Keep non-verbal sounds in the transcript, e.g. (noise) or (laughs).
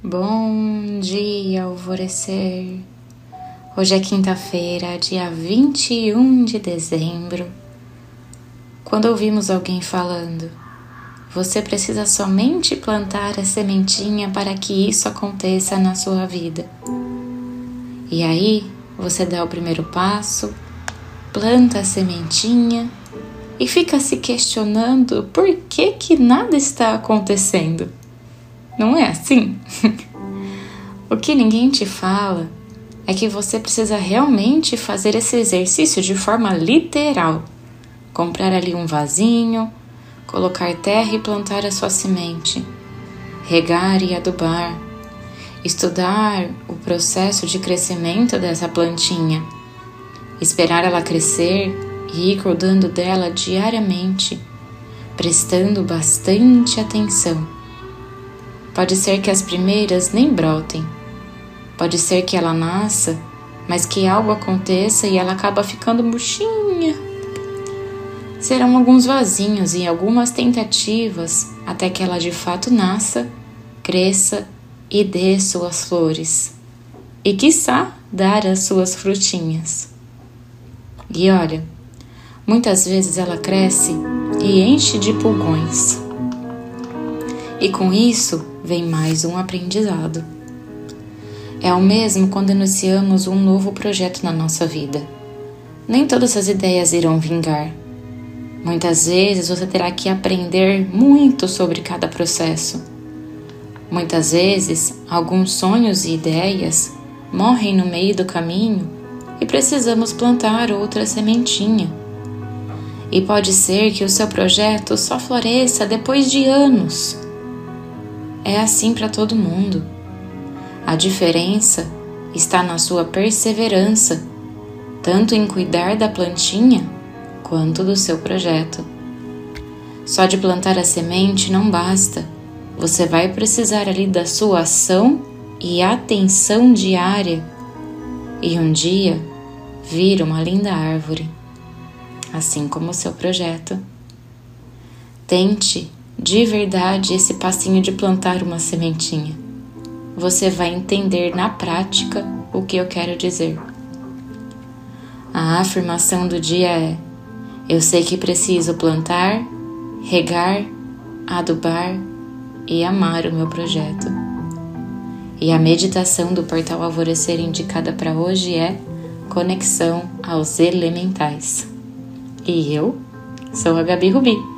Bom dia, alvorecer. Hoje é quinta-feira, dia 21 de dezembro. Quando ouvimos alguém falando, você precisa somente plantar a sementinha para que isso aconteça na sua vida. E aí, você dá o primeiro passo, planta a sementinha e fica se questionando por que que nada está acontecendo. Não é assim? (laughs) o que ninguém te fala é que você precisa realmente fazer esse exercício de forma literal. Comprar ali um vasinho, colocar terra e plantar a sua semente, regar e adubar, estudar o processo de crescimento dessa plantinha, esperar ela crescer e ir cuidando dela diariamente, prestando bastante atenção Pode ser que as primeiras nem brotem. Pode ser que ela nasça, mas que algo aconteça e ela acaba ficando murchinha. Serão alguns vazinhos e algumas tentativas até que ela de fato nasça, cresça e dê suas flores. E quiçá dar as suas frutinhas. E olha, muitas vezes ela cresce e enche de pulgões. E com isso vem mais um aprendizado. É o mesmo quando iniciamos um novo projeto na nossa vida. Nem todas as ideias irão vingar. Muitas vezes você terá que aprender muito sobre cada processo. Muitas vezes, alguns sonhos e ideias morrem no meio do caminho e precisamos plantar outra sementinha. E pode ser que o seu projeto só floresça depois de anos é assim para todo mundo. A diferença está na sua perseverança, tanto em cuidar da plantinha quanto do seu projeto. Só de plantar a semente não basta. Você vai precisar ali da sua ação e atenção diária e um dia vir uma linda árvore, assim como o seu projeto. Tente de verdade esse passinho de plantar uma sementinha. Você vai entender na prática o que eu quero dizer. A afirmação do dia é: Eu sei que preciso plantar, regar, adubar e amar o meu projeto. E a meditação do portal Alvorecer indicada para hoje é Conexão aos Elementais. E eu sou a Gabi Rubi